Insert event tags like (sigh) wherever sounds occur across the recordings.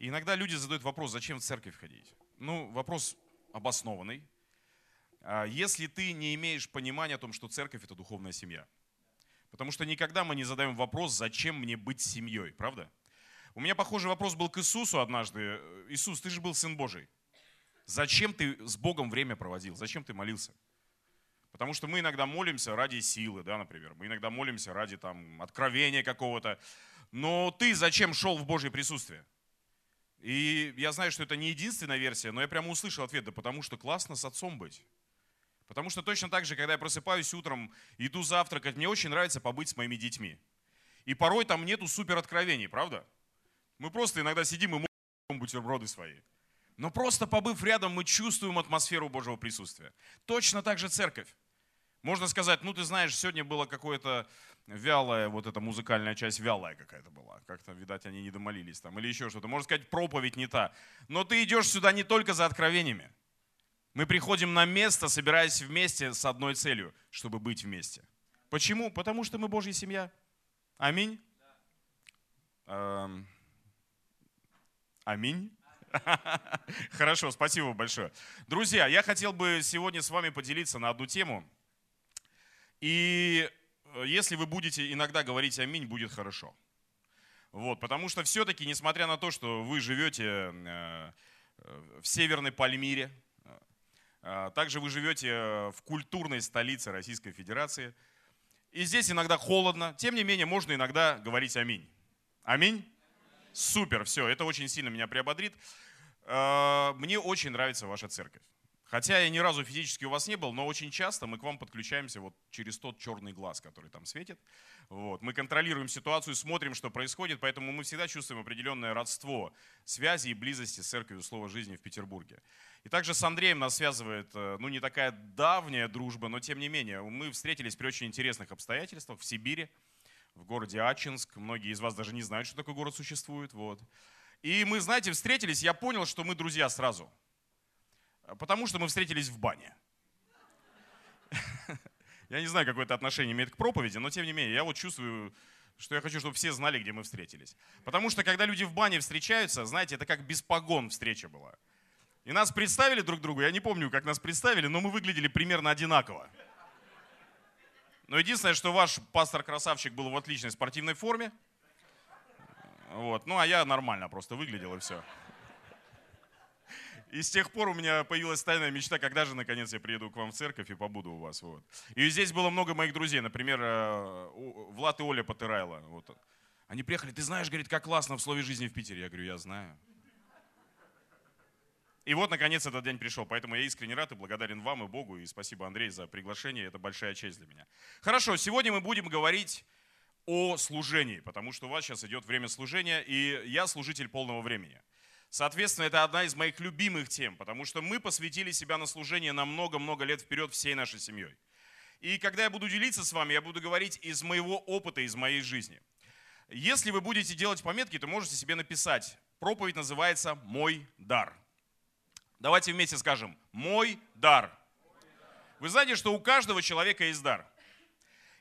Иногда люди задают вопрос, зачем в церковь ходить? Ну, вопрос обоснованный. А если ты не имеешь понимания о том, что церковь это духовная семья. Потому что никогда мы не задаем вопрос, зачем мне быть семьей, правда? У меня похожий вопрос был к Иисусу однажды. Иисус, ты же был Сын Божий. Зачем ты с Богом время проводил? Зачем ты молился? Потому что мы иногда молимся ради силы, да, например. Мы иногда молимся ради там, откровения какого-то. Но ты зачем шел в Божье присутствие? И я знаю, что это не единственная версия, но я прямо услышал ответ, да потому что классно с отцом быть. Потому что точно так же, когда я просыпаюсь утром, иду завтракать, мне очень нравится побыть с моими детьми. И порой там нету супер откровений, правда? Мы просто иногда сидим и молим бутерброды свои. Но просто побыв рядом, мы чувствуем атмосферу Божьего присутствия. Точно так же церковь. Можно сказать, ну ты знаешь, сегодня было какое-то вялая, вот эта музыкальная часть вялая какая-то была. Как-то, видать, они не домолились там или еще что-то. Можно сказать, проповедь не та. Но ты идешь сюда не только за откровениями. Мы приходим на место, собираясь вместе с одной целью, чтобы быть вместе. Почему? Потому что мы Божья семья. Аминь. Эм. Аминь. (laughs) Хорошо, спасибо большое. Друзья, я хотел бы сегодня с вами поделиться на одну тему. И э, если вы будете иногда говорить аминь, будет хорошо. Вот, потому что все-таки, несмотря на то, что вы живете э, в Северной Пальмире, э, также вы живете в культурной столице Российской Федерации, и здесь иногда холодно, тем не менее можно иногда говорить аминь. Аминь? Супер, все, это очень сильно меня приободрит. Мне очень нравится ваша церковь. Хотя я ни разу физически у вас не был, но очень часто мы к вам подключаемся вот через тот черный глаз, который там светит. Вот. Мы контролируем ситуацию, смотрим, что происходит, поэтому мы всегда чувствуем определенное родство, связи и близости с церковью Слова жизни в Петербурге. И также с Андреем нас связывает, э, ну не такая давняя дружба, но тем не менее, мы встретились при очень интересных обстоятельствах в Сибири, в городе Ачинск. Многие из вас даже не знают, что такой город существует. Вот. И мы, знаете, встретились, я понял, что мы друзья сразу – Потому что мы встретились в бане. (laughs) Я не знаю, какое это отношение имеет к проповеди, но тем не менее, я вот чувствую, что я хочу, чтобы все знали, где мы встретились. Потому что когда люди в бане встречаются, знаете, это как без погон встреча была. И нас представили друг другу, я не помню, как нас представили, но мы выглядели примерно одинаково. Но единственное, что ваш пастор-красавчик был в отличной спортивной форме. Вот. Ну, а я нормально просто выглядел и все. И с тех пор у меня появилась тайная мечта, когда же наконец я приеду к вам в церковь и побуду у вас. Вот. И здесь было много моих друзей, например, э, Влад и Оля Потырайло. Вот. Они приехали, ты знаешь, говорит, как классно в слове жизни в Питере. Я говорю, я знаю. И вот, наконец, этот день пришел. Поэтому я искренне рад и благодарен вам и Богу. И спасибо, Андрей, за приглашение. Это большая честь для меня. Хорошо, сегодня мы будем говорить о служении, потому что у вас сейчас идет время служения, и я служитель полного времени. Соответственно, это одна из моих любимых тем, потому что мы посвятили себя на служение на много-много лет вперед всей нашей семьей. И когда я буду делиться с вами, я буду говорить из моего опыта, из моей жизни. Если вы будете делать пометки, то можете себе написать. Проповедь называется «Мой дар». Давайте вместе скажем «Мой дар». Вы знаете, что у каждого человека есть дар.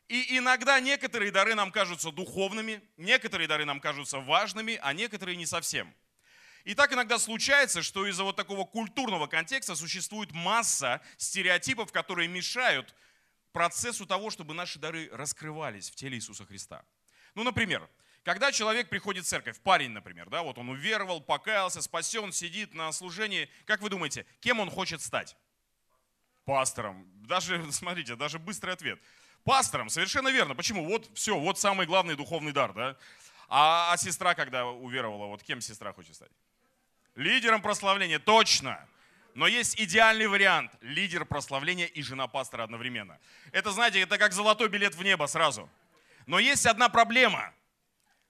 И иногда некоторые дары нам кажутся духовными, некоторые дары нам кажутся важными, а некоторые не совсем – и так иногда случается, что из-за вот такого культурного контекста существует масса стереотипов, которые мешают процессу того, чтобы наши дары раскрывались в теле Иисуса Христа. Ну, например, когда человек приходит в церковь, парень, например, да, вот он уверовал, покаялся, спасен, сидит на служении, как вы думаете, кем он хочет стать? Пастором. Даже, (laughs) смотрите, даже быстрый ответ. Пастором, совершенно верно. Почему? Вот все, вот самый главный духовный дар, да? А, а сестра, когда уверовала, вот кем сестра хочет стать? Лидером прославления, точно. Но есть идеальный вариант. Лидер прославления и жена пастора одновременно. Это, знаете, это как золотой билет в небо сразу. Но есть одна проблема.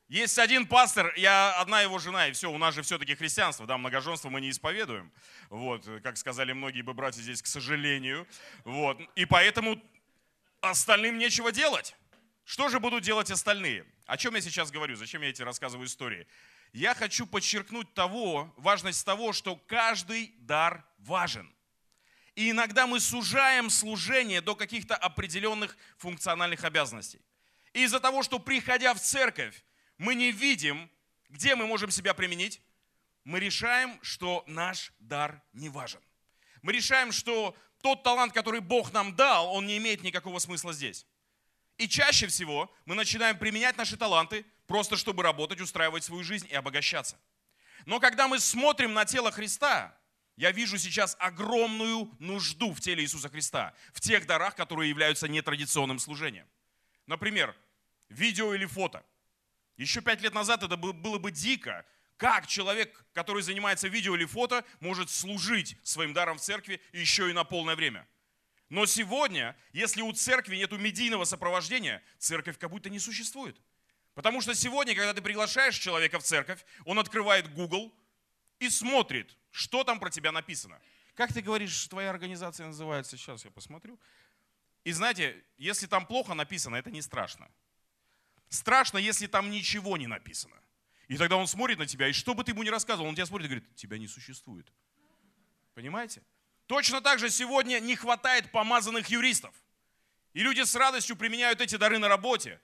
Есть один пастор, я одна его жена, и все, у нас же все-таки христианство, да, многоженство мы не исповедуем. Вот, как сказали многие бы братья здесь, к сожалению. Вот, и поэтому остальным нечего делать. Что же будут делать остальные? О чем я сейчас говорю? Зачем я эти рассказываю истории? я хочу подчеркнуть того, важность того, что каждый дар важен. И иногда мы сужаем служение до каких-то определенных функциональных обязанностей. И из-за того, что приходя в церковь, мы не видим, где мы можем себя применить, мы решаем, что наш дар не важен. Мы решаем, что тот талант, который Бог нам дал, он не имеет никакого смысла здесь. И чаще всего мы начинаем применять наши таланты просто чтобы работать, устраивать свою жизнь и обогащаться. Но когда мы смотрим на тело Христа, я вижу сейчас огромную нужду в теле Иисуса Христа, в тех дарах, которые являются нетрадиционным служением. Например, видео или фото. Еще пять лет назад это было бы дико, как человек, который занимается видео или фото, может служить своим даром в церкви еще и на полное время. Но сегодня, если у церкви нет медийного сопровождения, церковь как будто не существует. Потому что сегодня, когда ты приглашаешь человека в церковь, он открывает Google и смотрит, что там про тебя написано. Как ты говоришь, твоя организация называется? Сейчас я посмотрю. И знаете, если там плохо написано, это не страшно. Страшно, если там ничего не написано. И тогда он смотрит на тебя, и что бы ты ему ни рассказывал, он тебя смотрит и говорит, тебя не существует. Понимаете? Точно так же сегодня не хватает помазанных юристов. И люди с радостью применяют эти дары на работе,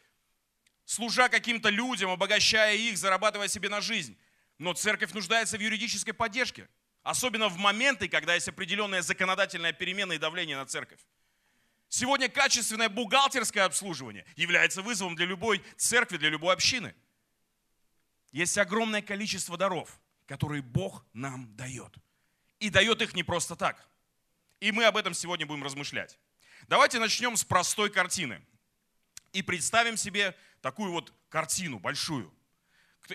служа каким-то людям, обогащая их, зарабатывая себе на жизнь. Но церковь нуждается в юридической поддержке. Особенно в моменты, когда есть определенная законодательная перемена и давление на церковь. Сегодня качественное бухгалтерское обслуживание является вызовом для любой церкви, для любой общины. Есть огромное количество даров, которые Бог нам дает. И дает их не просто так. И мы об этом сегодня будем размышлять. Давайте начнем с простой картины. И представим себе такую вот картину большую.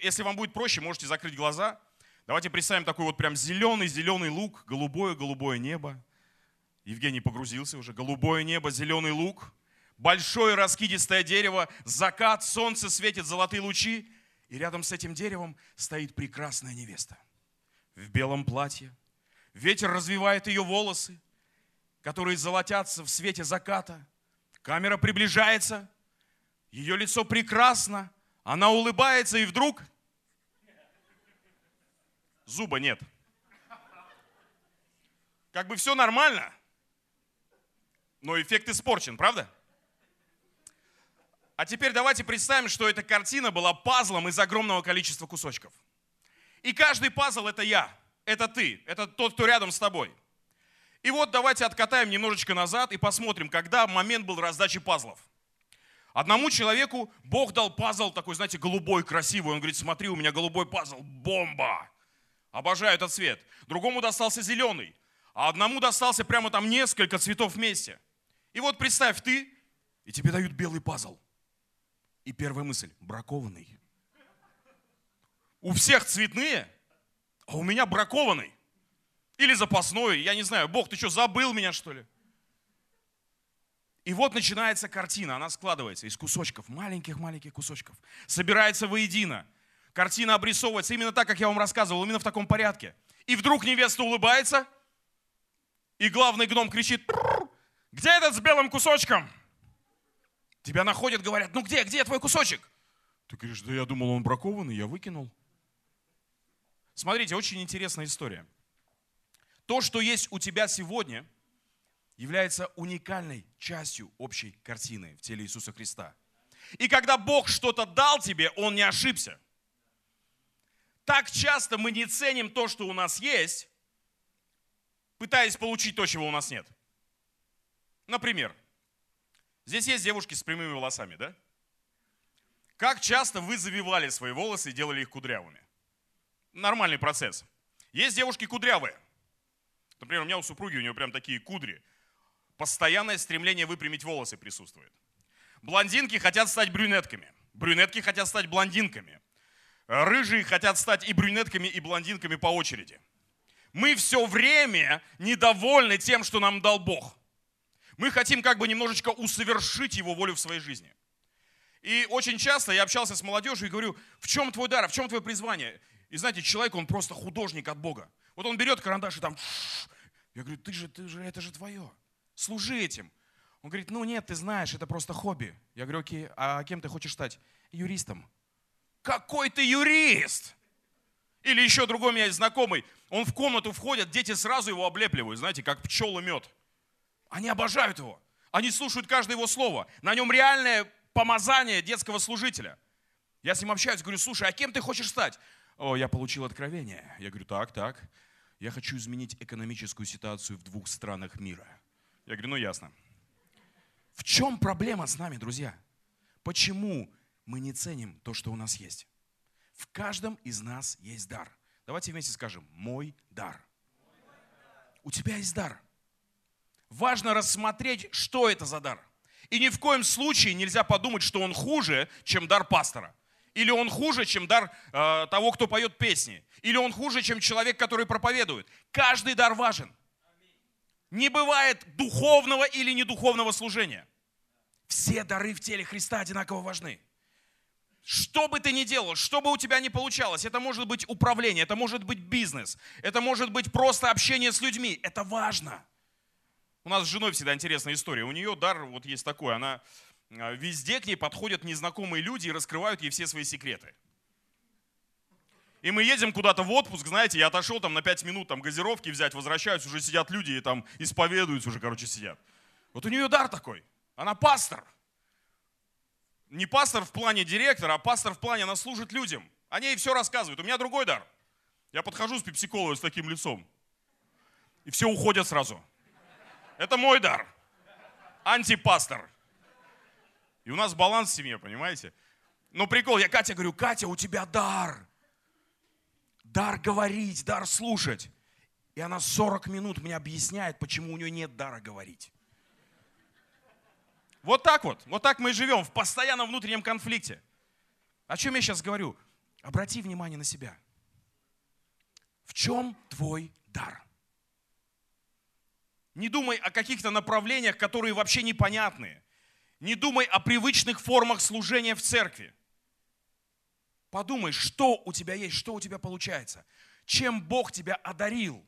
Если вам будет проще, можете закрыть глаза. Давайте представим такой вот прям зеленый-зеленый лук, голубое-голубое небо. Евгений погрузился уже. Голубое небо, зеленый лук, большое раскидистое дерево, закат, солнце светит золотые лучи. И рядом с этим деревом стоит прекрасная невеста в белом платье. Ветер развивает ее волосы, которые золотятся в свете заката. Камера приближается, ее лицо прекрасно, она улыбается, и вдруг зуба нет. Как бы все нормально, но эффект испорчен, правда? А теперь давайте представим, что эта картина была пазлом из огромного количества кусочков. И каждый пазл это я, это ты, это тот, кто рядом с тобой. И вот давайте откатаем немножечко назад и посмотрим, когда момент был раздачи пазлов. Одному человеку Бог дал пазл такой, знаете, голубой, красивый. Он говорит, смотри, у меня голубой пазл, бомба. Обожаю этот цвет. Другому достался зеленый, а одному достался прямо там несколько цветов вместе. И вот представь, ты, и тебе дают белый пазл. И первая мысль, бракованный. У всех цветные, а у меня бракованный. Или запасной, я не знаю, Бог, ты что, забыл меня, что ли? И вот начинается картина, она складывается из кусочков, маленьких-маленьких кусочков, собирается воедино. Картина обрисовывается именно так, как я вам рассказывал, именно в таком порядке. И вдруг невеста улыбается, и главный гном кричит, где этот с белым кусочком? Тебя находят, говорят, ну где, где твой кусочек? Ты говоришь, да я думал, он бракованный, я выкинул. Смотрите, очень интересная история. То, что есть у тебя сегодня, является уникальной частью общей картины в теле Иисуса Христа. И когда Бог что-то дал тебе, Он не ошибся. Так часто мы не ценим то, что у нас есть, пытаясь получить то, чего у нас нет. Например, здесь есть девушки с прямыми волосами, да? Как часто вы завивали свои волосы и делали их кудрявыми? Нормальный процесс. Есть девушки кудрявые. Например, у меня у супруги, у нее прям такие кудри. Постоянное стремление выпрямить волосы присутствует. Блондинки хотят стать брюнетками. Брюнетки хотят стать блондинками. Рыжие хотят стать и брюнетками, и блондинками по очереди. Мы все время недовольны тем, что нам дал Бог. Мы хотим как бы немножечко усовершить Его волю в своей жизни. И очень часто я общался с молодежью и говорю, в чем твой дар, в чем твое призвание? И знаете, человек, он просто художник от Бога. Вот он берет карандаш и там... Я говорю, ты же, ты же, это же твое. Служи этим. Он говорит, ну нет, ты знаешь, это просто хобби. Я говорю, окей, а кем ты хочешь стать? Юристом. Какой ты юрист? Или еще другой у меня есть знакомый, он в комнату входит, дети сразу его облепливают, знаете, как пчелы мед. Они обожают его. Они слушают каждое его слово. На нем реальное помазание детского служителя. Я с ним общаюсь, говорю, слушай, а кем ты хочешь стать? О, я получил откровение. Я говорю, так, так. Я хочу изменить экономическую ситуацию в двух странах мира. Я говорю, ну ясно. В чем проблема с нами, друзья? Почему мы не ценим то, что у нас есть? В каждом из нас есть дар. Давайте вместе скажем, мой дар. У тебя есть дар. Важно рассмотреть, что это за дар. И ни в коем случае нельзя подумать, что он хуже, чем дар пастора. Или он хуже, чем дар э, того, кто поет песни. Или он хуже, чем человек, который проповедует. Каждый дар важен. Не бывает духовного или недуховного служения. Все дары в теле Христа одинаково важны. Что бы ты ни делал, что бы у тебя ни получалось, это может быть управление, это может быть бизнес, это может быть просто общение с людьми. Это важно. У нас с женой всегда интересная история. У нее дар вот есть такой, она а, везде к ней подходят незнакомые люди и раскрывают ей все свои секреты. И мы едем куда-то в отпуск, знаете, я отошел там на 5 минут там газировки взять, возвращаюсь, уже сидят люди и там исповедуются уже, короче, сидят. Вот у нее дар такой. Она пастор. Не пастор в плане директора, а пастор в плане, она служит людям. Они ей все рассказывают. У меня другой дар. Я подхожу с пепсиколой с таким лицом. И все уходят сразу. Это мой дар. Антипастор. И у нас баланс в семье, понимаете? Но прикол, я Катя говорю, Катя, у тебя дар. Дар говорить, дар слушать. И она 40 минут мне объясняет, почему у нее нет дара говорить. Вот так вот, вот так мы и живем, в постоянном внутреннем конфликте. О чем я сейчас говорю? Обрати внимание на себя. В чем твой дар? Не думай о каких-то направлениях, которые вообще непонятные. Не думай о привычных формах служения в церкви. Подумай, что у тебя есть, что у тебя получается. Чем Бог тебя одарил.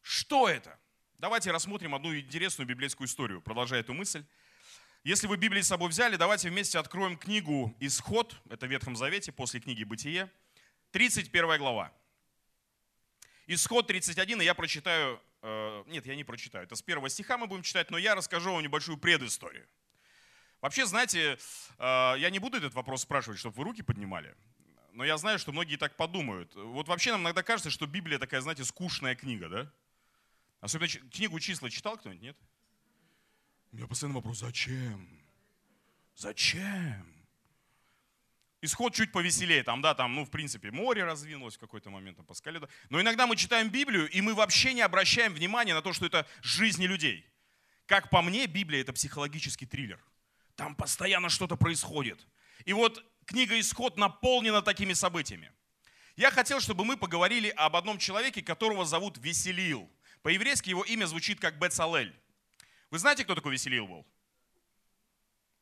Что это? Давайте рассмотрим одну интересную библейскую историю, продолжая эту мысль. Если вы Библию с собой взяли, давайте вместе откроем книгу «Исход», это в Ветхом Завете, после книги «Бытие», 31 глава. Исход 31, и я прочитаю, нет, я не прочитаю, это с первого стиха мы будем читать, но я расскажу вам небольшую предысторию. Вообще, знаете, э, я не буду этот вопрос спрашивать, чтобы вы руки поднимали. Но я знаю, что многие так подумают. Вот вообще нам иногда кажется, что Библия такая, знаете, скучная книга, да? Особенно книгу числа читал кто-нибудь, нет? У меня постоянно вопрос, зачем? Зачем? Исход чуть повеселее, там, да, там, ну, в принципе, море развинулось в какой-то момент, там, по скале. Но иногда мы читаем Библию, и мы вообще не обращаем внимания на то, что это жизни людей. Как по мне, Библия – это психологический триллер. Там постоянно что-то происходит. И вот книга «Исход» наполнена такими событиями. Я хотел, чтобы мы поговорили об одном человеке, которого зовут Веселил. По-еврейски его имя звучит как Бецалель. Вы знаете, кто такой Веселил был?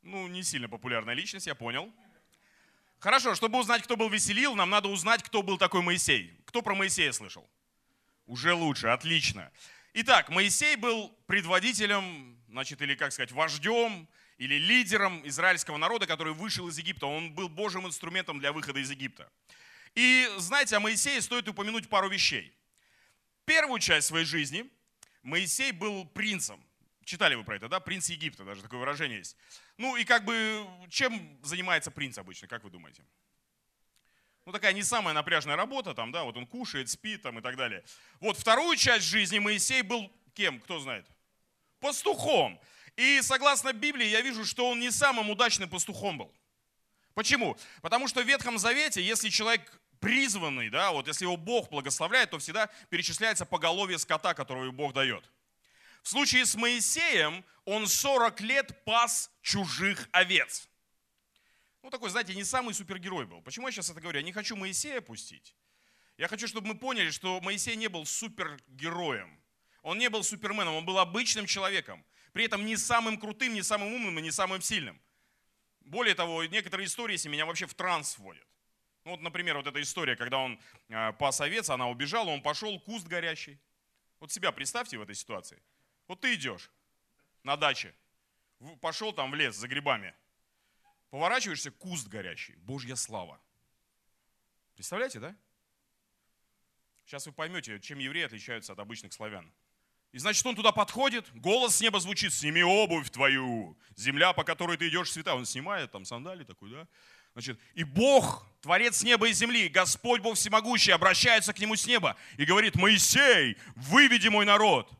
Ну, не сильно популярная личность, я понял. Хорошо, чтобы узнать, кто был Веселил, нам надо узнать, кто был такой Моисей. Кто про Моисея слышал? Уже лучше, отлично. Итак, Моисей был предводителем, значит, или, как сказать, вождем, или лидером израильского народа, который вышел из Египта. Он был Божьим инструментом для выхода из Египта. И знаете, о Моисее стоит упомянуть пару вещей. Первую часть своей жизни Моисей был принцем. Читали вы про это, да? Принц Египта, даже такое выражение есть. Ну и как бы, чем занимается принц обычно, как вы думаете? Ну такая не самая напряжная работа, там, да, вот он кушает, спит там и так далее. Вот вторую часть жизни Моисей был кем, кто знает? Пастухом. И согласно Библии я вижу, что он не самым удачным пастухом был. Почему? Потому что в Ветхом Завете, если человек призванный, да, вот если его Бог благословляет, то всегда перечисляется поголовье скота, которого Бог дает. В случае с Моисеем он 40 лет пас чужих овец. Ну, такой, знаете, не самый супергерой был. Почему я сейчас это говорю? Я не хочу Моисея пустить. Я хочу, чтобы мы поняли, что Моисей не был супергероем. Он не был суперменом, он был обычным человеком. При этом не самым крутым, не самым умным и не самым сильным. Более того, некоторые истории с меня вообще в транс вводят. Ну, вот, например, вот эта история, когда он э, пас овец, она убежала, он пошел, куст горящий. Вот себя представьте в этой ситуации. Вот ты идешь на даче, пошел там в лес за грибами, поворачиваешься, куст горящий, Божья слава. Представляете, да? Сейчас вы поймете, чем евреи отличаются от обычных славян. И значит, он туда подходит, голос с неба звучит, сними обувь твою, земля, по которой ты идешь, свята. Он снимает там сандали такой, да? Значит, и Бог, Творец неба и земли, Господь Бог Всемогущий, обращается к нему с неба и говорит, Моисей, выведи мой народ.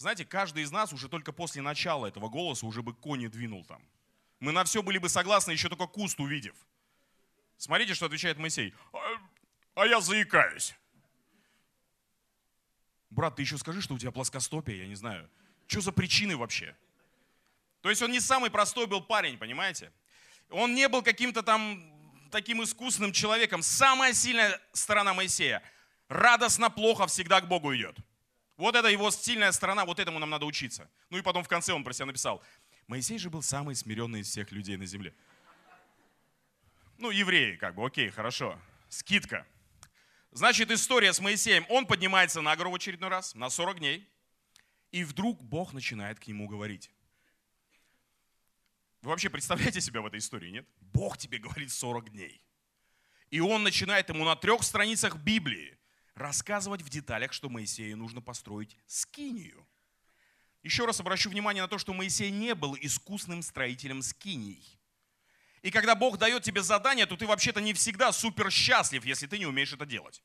Знаете, каждый из нас уже только после начала этого голоса уже бы кони двинул там. Мы на все были бы согласны, еще только куст увидев. Смотрите, что отвечает Моисей. А, а я заикаюсь. Брат, ты еще скажи, что у тебя плоскостопие, я не знаю. Что за причины вообще? То есть он не самый простой был парень, понимаете? Он не был каким-то там таким искусным человеком. Самая сильная сторона Моисея. Радостно, плохо, всегда к Богу идет. Вот это его сильная сторона, вот этому нам надо учиться. Ну и потом в конце он про себя написал. Моисей же был самый смиренный из всех людей на земле. Ну, евреи, как бы, окей, хорошо. Скидка. Значит, история с Моисеем. Он поднимается на гору в очередной раз, на 40 дней. И вдруг Бог начинает к нему говорить. Вы вообще представляете себя в этой истории, нет? Бог тебе говорит 40 дней. И он начинает ему на трех страницах Библии рассказывать в деталях, что Моисею нужно построить скинию. Еще раз обращу внимание на то, что Моисей не был искусным строителем скиний. И когда Бог дает тебе задание, то ты вообще-то не всегда супер счастлив, если ты не умеешь это делать.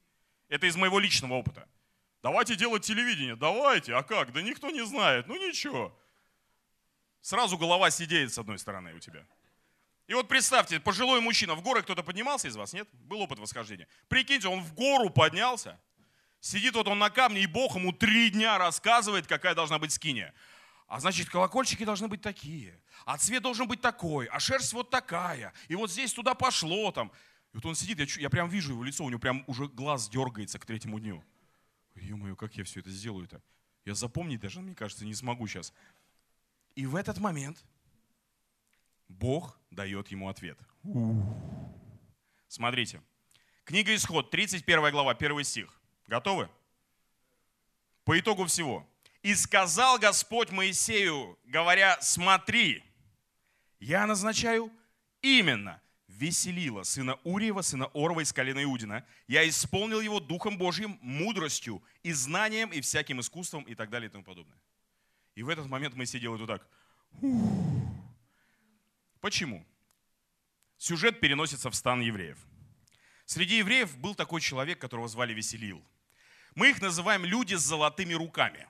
Это из моего личного опыта. Давайте делать телевидение. Давайте. А как? Да никто не знает. Ну ничего. Сразу голова сидеет с одной стороны у тебя. И вот представьте, пожилой мужчина, в горы кто-то поднимался из вас, нет? Был опыт восхождения. Прикиньте, он в гору поднялся, сидит вот он на камне, и Бог ему три дня рассказывает, какая должна быть скиния. А значит, колокольчики должны быть такие, а цвет должен быть такой, а шерсть вот такая, и вот здесь туда пошло там. И вот он сидит, я, я прям вижу его лицо, у него прям уже глаз дергается к третьему дню. Ё-моё, как я все это сделаю-то? Я запомнить даже, мне кажется, не смогу сейчас. И в этот момент Бог дает ему ответ. Смотрите. Книга Исход, 31 глава, 1 стих. Готовы? По итогу всего. «И сказал Господь Моисею, говоря, смотри, я назначаю именно Веселила, сына Уриева, сына Орова из колена Иудина. Я исполнил его Духом Божьим, мудростью и знанием, и всяким искусством, и так далее, и тому подобное. И в этот момент Моисей делает вот так. Почему? Сюжет переносится в стан евреев. Среди евреев был такой человек, которого звали Веселил. Мы их называем люди с золотыми руками.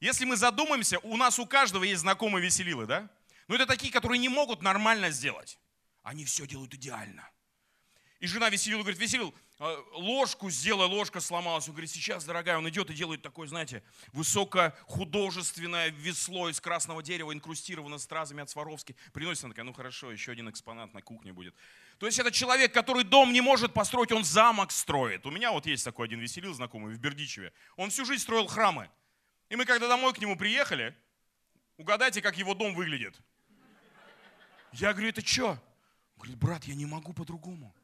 Если мы задумаемся, у нас у каждого есть знакомые Веселилы, да? Но это такие, которые не могут нормально сделать. Они все делают идеально. И жена Веселила говорит, Веселил, а, ложку сделай, ложка сломалась. Он говорит, сейчас, дорогая, он идет и делает такое, знаете, высокохудожественное весло из красного дерева, инкрустировано стразами от Сваровски. Приносит, она такая, ну хорошо, еще один экспонат на кухне будет. То есть это человек, который дом не может построить, он замок строит. У меня вот есть такой один Веселил знакомый в Бердичеве. Он всю жизнь строил храмы. И мы когда домой к нему приехали, угадайте, как его дом выглядит. Я говорю, это что? Говорит, брат, я не могу по-другому.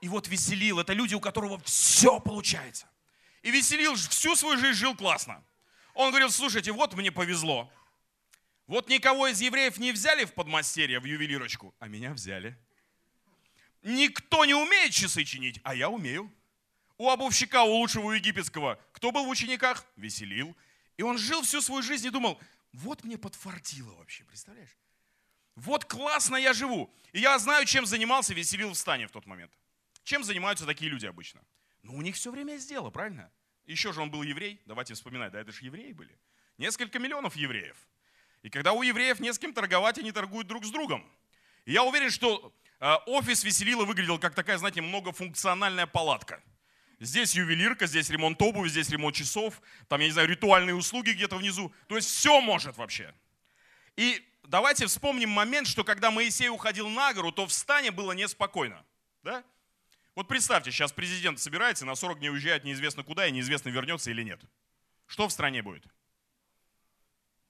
И вот Веселил, это люди, у которого все получается. И Веселил всю свою жизнь жил классно. Он говорил, слушайте, вот мне повезло. Вот никого из евреев не взяли в подмастерье, в ювелирочку, а меня взяли. Никто не умеет часы чинить, а я умею. У обувщика, у лучшего египетского, кто был в учениках? Веселил. И он жил всю свою жизнь и думал, вот мне подфартило вообще, представляешь? Вот классно я живу. И я знаю, чем занимался Веселил в стане в тот момент. Чем занимаются такие люди обычно? Ну, у них все время есть дело, правильно? Еще же он был еврей, давайте вспоминать, да это же евреи были. Несколько миллионов евреев. И когда у евреев не с кем торговать, они торгуют друг с другом. И я уверен, что э, офис Веселила выглядел как такая, знаете, многофункциональная палатка. Здесь ювелирка, здесь ремонт обуви, здесь ремонт часов, там, я не знаю, ритуальные услуги где-то внизу. То есть все может вообще. И давайте вспомним момент, что когда Моисей уходил на гору, то в стане было неспокойно. Да? Вот представьте, сейчас президент собирается, на 40 дней уезжает неизвестно куда, и неизвестно, вернется или нет. Что в стране будет?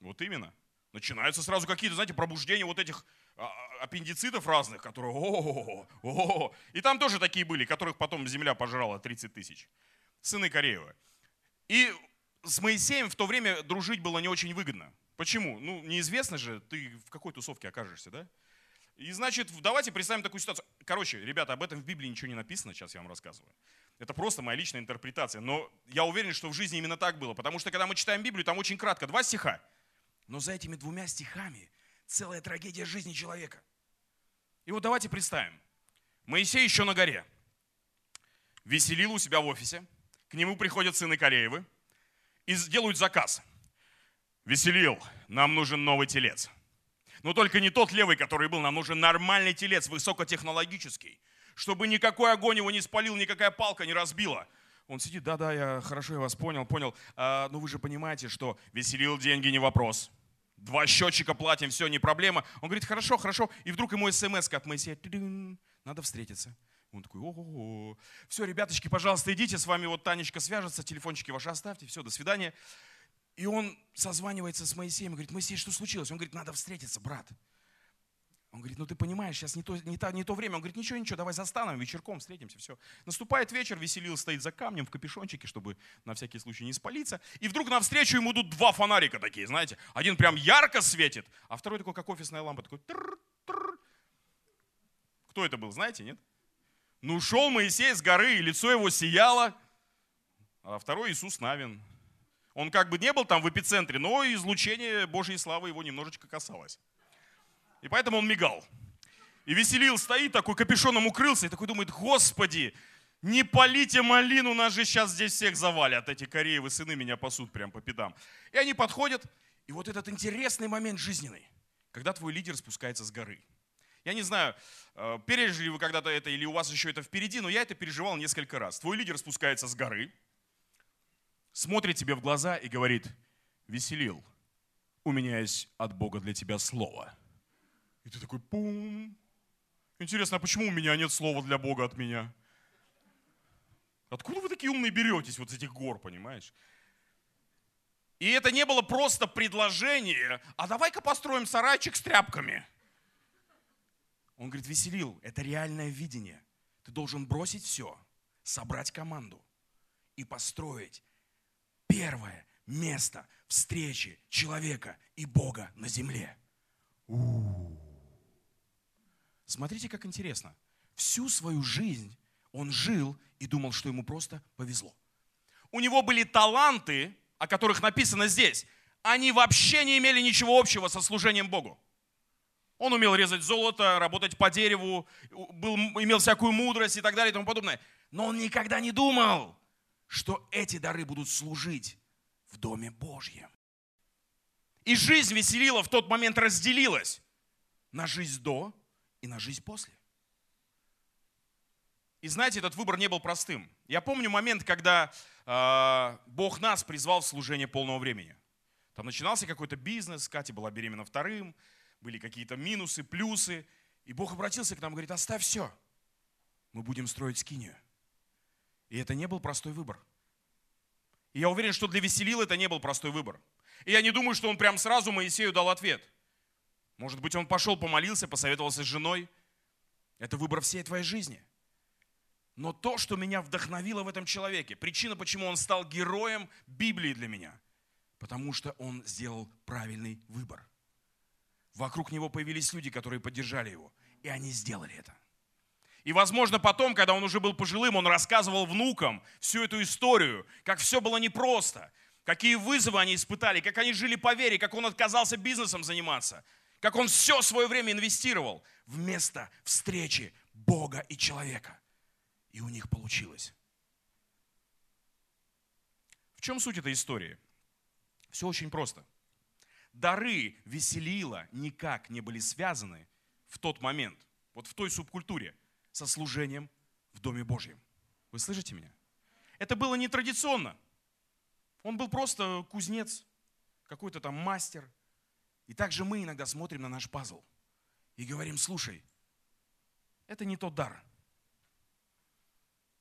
Вот именно. Начинаются сразу какие-то, знаете, пробуждения вот этих а, а, аппендицитов разных, которые о о И там тоже такие были, которых потом земля пожрала 30 тысяч. Сыны Кореева. И с Моисеем в то время дружить было не очень выгодно. Почему? Ну, неизвестно же, ты в какой тусовке окажешься, да? И значит, давайте представим такую ситуацию. Короче, ребята, об этом в Библии ничего не написано, сейчас я вам рассказываю. Это просто моя личная интерпретация. Но я уверен, что в жизни именно так было. Потому что когда мы читаем Библию, там очень кратко, два стиха. Но за этими двумя стихами целая трагедия жизни человека. И вот давайте представим. Моисей еще на горе. Веселил у себя в офисе. К нему приходят сыны Кореевы и делают заказ. Веселил, нам нужен новый телец. Но только не тот левый, который был, нам нужен нормальный телец, высокотехнологический, чтобы никакой огонь его не спалил, никакая палка не разбила. Он сидит, да-да, я хорошо я вас понял, понял. А, ну вы же понимаете, что веселил деньги не вопрос. Два счетчика платим, все, не проблема. Он говорит, хорошо, хорошо. И вдруг ему смс от Моисея, надо встретиться. Он такой, ого-го. Все, ребяточки, пожалуйста, идите, с вами вот Танечка свяжется, телефончики ваши оставьте, все, до свидания. И он созванивается с Моисеем и говорит, Моисей, что случилось? Он говорит, надо встретиться, брат. Он говорит, ну ты понимаешь, сейчас не то, не, то, не то время. Он говорит, ничего, ничего, давай застанем, вечерком встретимся, все. Наступает вечер, веселил стоит за камнем в капюшончике, чтобы на всякий случай не спалиться. И вдруг навстречу ему идут два фонарика такие, знаете. Один прям ярко светит, а второй такой, как офисная лампа, такой тр -тр. Кто это был, знаете, нет? Ну, шел Моисей с горы, и лицо его сияло, а второй Иисус Навин. Он как бы не был там в эпицентре, но излучение Божьей славы его немножечко касалось. И поэтому он мигал. И веселил, стоит такой, капюшоном укрылся, и такой думает, Господи, не полите малину, нас же сейчас здесь всех завалят. Эти Кореевы сыны меня пасут прям по пятам. И они подходят, и вот этот интересный момент жизненный, когда твой лидер спускается с горы. Я не знаю, э, пережили вы когда-то это или у вас еще это впереди, но я это переживал несколько раз. Твой лидер спускается с горы, смотрит тебе в глаза и говорит, веселил, у меня есть от Бога для тебя слово. И ты такой, пум. Интересно, а почему у меня нет слова для Бога от меня? Откуда вы такие умные беретесь вот с этих гор, понимаешь? И это не было просто предложение, а давай-ка построим сарайчик с тряпками. Он говорит, веселил, это реальное видение. Ты должен бросить все, собрать команду и построить первое место встречи человека и Бога на земле. Смотрите, как интересно. Всю свою жизнь он жил и думал, что ему просто повезло. У него были таланты, о которых написано здесь. Они вообще не имели ничего общего со служением Богу. Он умел резать золото, работать по дереву, был, имел всякую мудрость и так далее и тому подобное. Но он никогда не думал, что эти дары будут служить в Доме Божьем. И жизнь веселила в тот момент разделилась на жизнь до и на жизнь после. И знаете, этот выбор не был простым. Я помню момент, когда э, Бог нас призвал в служение полного времени. Там начинался какой-то бизнес, Катя была беременна вторым, были какие-то минусы, плюсы. И Бог обратился к нам и говорит, оставь все, мы будем строить скинию. И это не был простой выбор. И я уверен, что для Веселил это не был простой выбор. И я не думаю, что он прям сразу Моисею дал ответ. Может быть, он пошел, помолился, посоветовался с женой. Это выбор всей твоей жизни. Но то, что меня вдохновило в этом человеке, причина, почему он стал героем Библии для меня, потому что он сделал правильный выбор. Вокруг него появились люди, которые поддержали его, и они сделали это. И, возможно, потом, когда он уже был пожилым, он рассказывал внукам всю эту историю, как все было непросто, какие вызовы они испытали, как они жили по вере, как он отказался бизнесом заниматься, как он все свое время инвестировал вместо встречи Бога и человека. И у них получилось. В чем суть этой истории? Все очень просто. Дары веселила никак не были связаны в тот момент, вот в той субкультуре – со служением в Доме Божьем. Вы слышите меня? Это было не традиционно. Он был просто кузнец, какой-то там мастер. И также мы иногда смотрим на наш пазл и говорим, слушай, это не тот дар.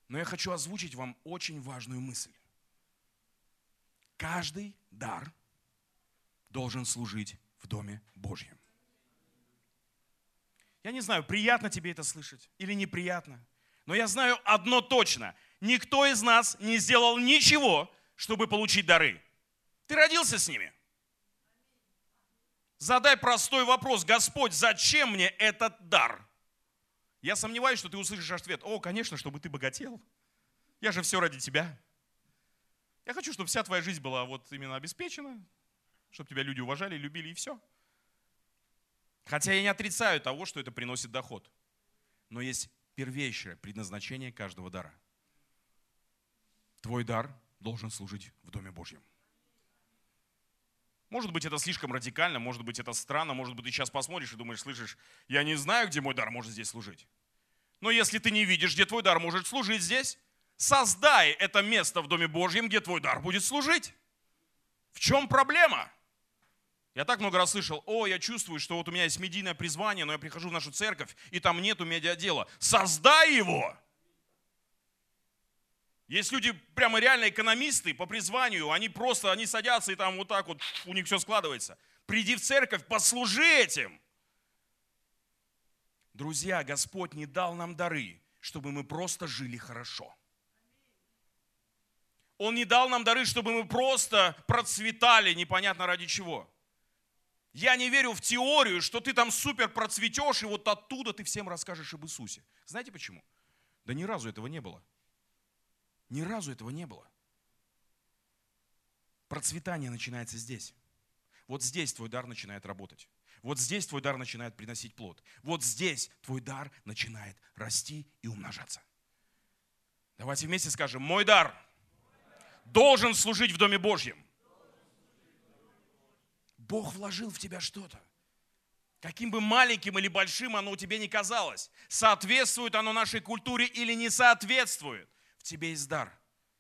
Но я хочу озвучить вам очень важную мысль. Каждый дар должен служить в Доме Божьем. Я не знаю, приятно тебе это слышать или неприятно. Но я знаю одно точно. Никто из нас не сделал ничего, чтобы получить дары. Ты родился с ними. Задай простой вопрос, Господь, зачем мне этот дар? Я сомневаюсь, что ты услышишь ответ, о, конечно, чтобы ты богател. Я же все ради тебя. Я хочу, чтобы вся твоя жизнь была вот именно обеспечена, чтобы тебя люди уважали, любили и все. Хотя я не отрицаю того, что это приносит доход. Но есть первейшее предназначение каждого дара. Твой дар должен служить в Доме Божьем. Может быть, это слишком радикально, может быть, это странно, может быть, ты сейчас посмотришь и думаешь, слышишь, я не знаю, где мой дар может здесь служить. Но если ты не видишь, где твой дар может служить здесь, создай это место в Доме Божьем, где твой дар будет служить. В чем проблема? Я так много раз слышал, о, я чувствую, что вот у меня есть медийное призвание, но я прихожу в нашу церковь, и там нету медиадела. Создай его! Есть люди прямо реально экономисты по призванию, они просто, они садятся и там вот так вот, у них все складывается. Приди в церковь, послужи этим. Друзья, Господь не дал нам дары, чтобы мы просто жили хорошо. Он не дал нам дары, чтобы мы просто процветали непонятно ради чего. Я не верю в теорию, что ты там супер процветешь, и вот оттуда ты всем расскажешь об Иисусе. Знаете почему? Да ни разу этого не было. Ни разу этого не было. Процветание начинается здесь. Вот здесь твой дар начинает работать. Вот здесь твой дар начинает приносить плод. Вот здесь твой дар начинает расти и умножаться. Давайте вместе скажем, мой дар должен служить в Доме Божьем. Бог вложил в тебя что-то. Каким бы маленьким или большим оно у тебя не казалось, соответствует оно нашей культуре или не соответствует тебе есть дар,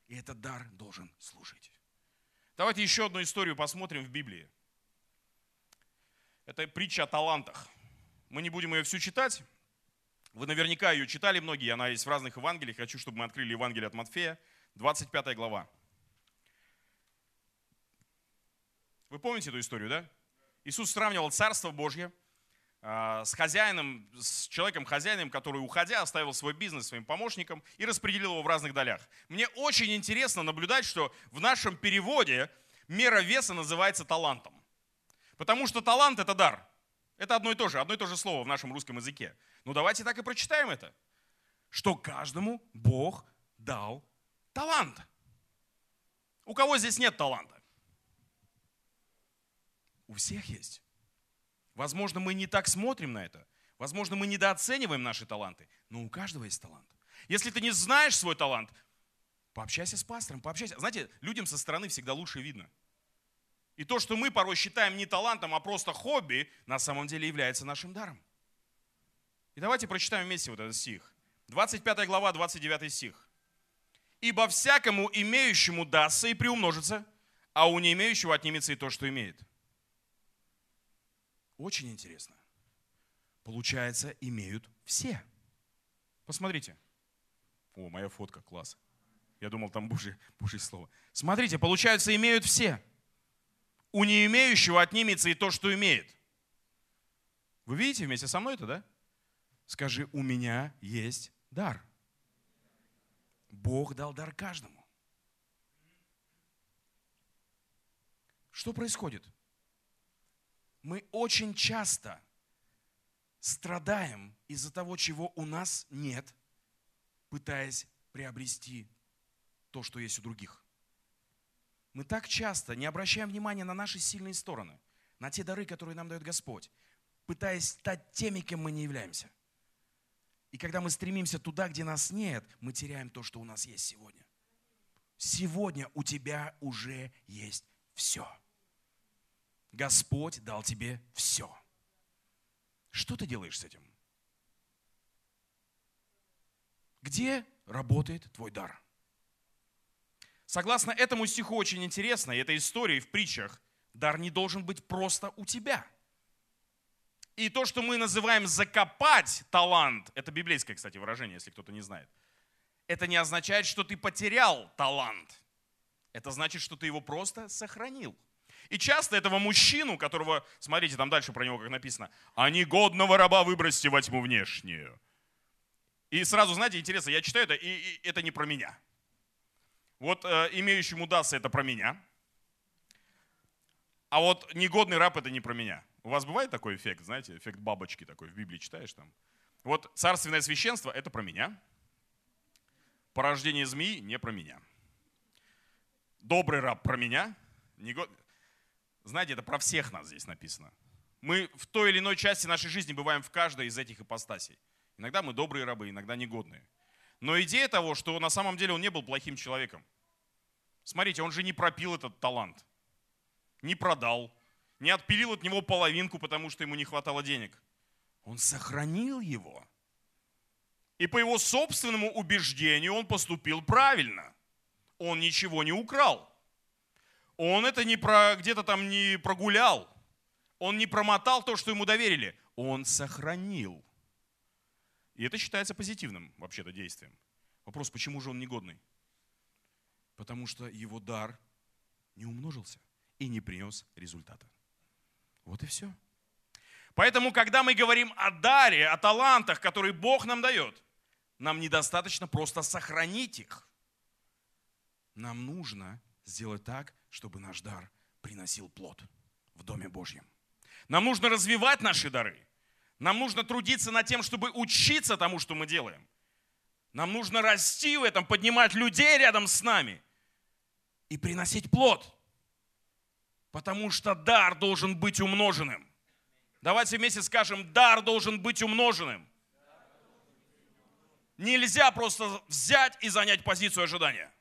и этот дар должен служить. Давайте еще одну историю посмотрим в Библии. Это притча о талантах. Мы не будем ее всю читать. Вы наверняка ее читали многие, она есть в разных Евангелиях. Хочу, чтобы мы открыли Евангелие от Матфея, 25 глава. Вы помните эту историю, да? Иисус сравнивал Царство Божье – а, с хозяином, с человеком-хозяином, который, уходя, оставил свой бизнес своим помощникам и распределил его в разных долях. Мне очень интересно наблюдать, что в нашем переводе мера веса называется талантом. Потому что талант – это дар. Это одно и то же, одно и то же слово в нашем русском языке. Ну давайте так и прочитаем это. Что каждому Бог дал талант. У кого здесь нет таланта? У всех есть. Возможно, мы не так смотрим на это. Возможно, мы недооцениваем наши таланты. Но у каждого есть талант. Если ты не знаешь свой талант, пообщайся с пастором, пообщайся. Знаете, людям со стороны всегда лучше видно. И то, что мы порой считаем не талантом, а просто хобби, на самом деле является нашим даром. И давайте прочитаем вместе вот этот стих. 25 глава, 29 стих. «Ибо всякому имеющему дастся и приумножится, а у не имеющего отнимется и то, что имеет». Очень интересно. Получается, имеют все. Посмотрите. О, моя фотка, класс. Я думал, там Божье, Божье слово. Смотрите, получается, имеют все. У не имеющего отнимется и то, что имеет. Вы видите вместе со мной это, да? Скажи, у меня есть дар. Бог дал дар каждому. Что происходит? Мы очень часто страдаем из-за того, чего у нас нет, пытаясь приобрести то, что есть у других. Мы так часто не обращаем внимания на наши сильные стороны, на те дары, которые нам дает Господь, пытаясь стать теми, кем мы не являемся. И когда мы стремимся туда, где нас нет, мы теряем то, что у нас есть сегодня. Сегодня у тебя уже есть все. Господь дал тебе все. Что ты делаешь с этим? Где работает твой дар? Согласно этому стиху очень интересно, и этой истории в притчах, дар не должен быть просто у тебя. И то, что мы называем закопать талант, это библейское, кстати, выражение, если кто-то не знает, это не означает, что ты потерял талант. Это значит, что ты его просто сохранил. И часто этого мужчину, которого, смотрите, там дальше про него как написано, а негодного раба выбросьте во тьму внешнюю. И сразу, знаете, интересно, я читаю это, и, и это не про меня. Вот э, имеющему дастся это про меня. А вот негодный раб это не про меня. У вас бывает такой эффект, знаете, эффект бабочки такой, в Библии читаешь там? Вот царственное священство – это про меня. Порождение змеи – не про меня. Добрый раб про меня. Не го... Знаете, это про всех нас здесь написано. Мы в той или иной части нашей жизни бываем в каждой из этих ипостасей. Иногда мы добрые рабы, иногда негодные. Но идея того, что на самом деле он не был плохим человеком. Смотрите, он же не пропил этот талант, не продал, не отпилил от него половинку, потому что ему не хватало денег. Он сохранил его. И по его собственному убеждению он поступил правильно. Он ничего не украл. Он это не про, где-то там не прогулял. Он не промотал то, что ему доверили. Он сохранил. И это считается позитивным вообще-то действием. Вопрос, почему же он негодный? Потому что его дар не умножился и не принес результата. Вот и все. Поэтому, когда мы говорим о даре, о талантах, которые Бог нам дает, нам недостаточно просто сохранить их. Нам нужно сделать так, чтобы наш дар приносил плод в Доме Божьем. Нам нужно развивать наши дары. Нам нужно трудиться над тем, чтобы учиться тому, что мы делаем. Нам нужно расти в этом, поднимать людей рядом с нами и приносить плод. Потому что дар должен быть умноженным. Давайте вместе скажем, дар должен быть умноженным. Нельзя просто взять и занять позицию ожидания.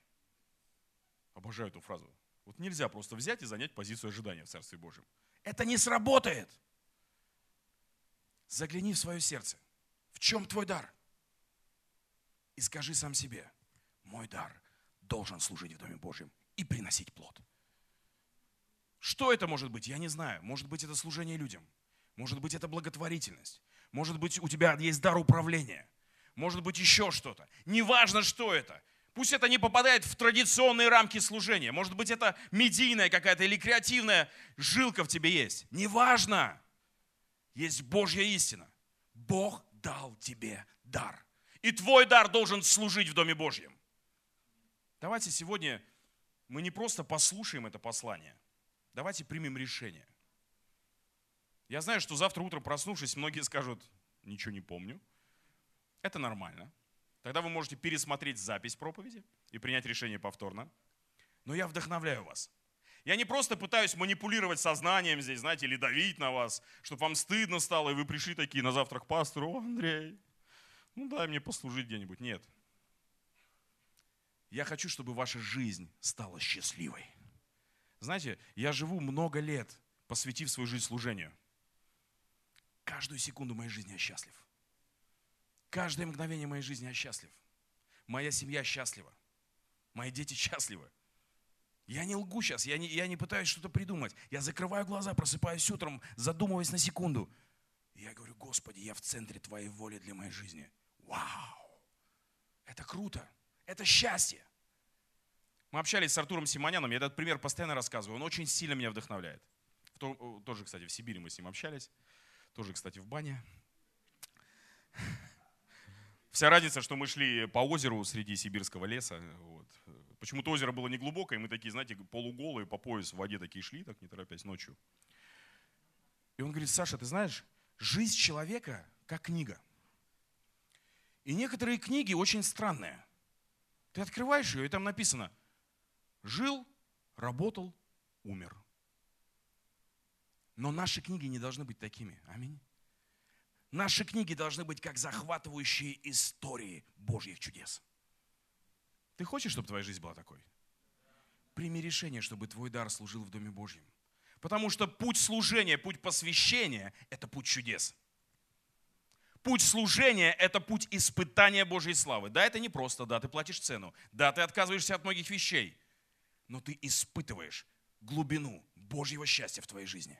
Обожаю эту фразу. Вот нельзя просто взять и занять позицию ожидания в Царстве Божьем. Это не сработает. Загляни в свое сердце. В чем твой дар? И скажи сам себе, мой дар должен служить в Доме Божьем и приносить плод. Что это может быть? Я не знаю. Может быть, это служение людям. Может быть, это благотворительность. Может быть, у тебя есть дар управления. Может быть, еще что-то. Неважно, что это. Пусть это не попадает в традиционные рамки служения. Может быть, это медийная какая-то или креативная жилка в тебе есть. Неважно. Есть Божья истина. Бог дал тебе дар. И твой дар должен служить в Доме Божьем. Давайте сегодня мы не просто послушаем это послание, Давайте примем решение. Я знаю, что завтра утром проснувшись, многие скажут, ничего не помню. Это нормально. Тогда вы можете пересмотреть запись проповеди и принять решение повторно. Но я вдохновляю вас. Я не просто пытаюсь манипулировать сознанием здесь, знаете, или давить на вас, чтобы вам стыдно стало, и вы пришли такие на завтрак к пастору, о, Андрей, ну дай мне послужить где-нибудь. Нет. Я хочу, чтобы ваша жизнь стала счастливой. Знаете, я живу много лет, посвятив свою жизнь служению. Каждую секунду моей жизни я счастлив. Каждое мгновение моей жизни я счастлив. Моя семья счастлива. Мои дети (laughs) счастливы. Я не лгу сейчас, я не, я не пытаюсь что-то придумать. Я закрываю глаза, просыпаюсь утром, задумываясь на секунду. Я говорю, Господи, я в центре Твоей воли для моей жизни. Вау! Это круто. Это счастье. Мы общались с Артуром Симоняном, я этот пример постоянно рассказываю, он очень сильно меня вдохновляет. Тоже, кстати, в Сибири мы с ним общались, тоже, кстати, в бане. Вся разница, что мы шли по озеру среди сибирского леса. Вот. Почему-то озеро было не глубокое, мы такие, знаете, полуголые, по пояс в воде такие шли, так не торопясь, ночью. И он говорит, Саша, ты знаешь, жизнь человека как книга. И некоторые книги очень странные. Ты открываешь ее, и там написано – Жил, работал, умер. Но наши книги не должны быть такими. Аминь. Наши книги должны быть как захватывающие истории Божьих чудес. Ты хочешь, чтобы твоя жизнь была такой? Прими решение, чтобы твой дар служил в Доме Божьем. Потому что путь служения, путь посвящения – это путь чудес. Путь служения – это путь испытания Божьей славы. Да, это не просто, да, ты платишь цену, да, ты отказываешься от многих вещей – но ты испытываешь глубину Божьего счастья в твоей жизни.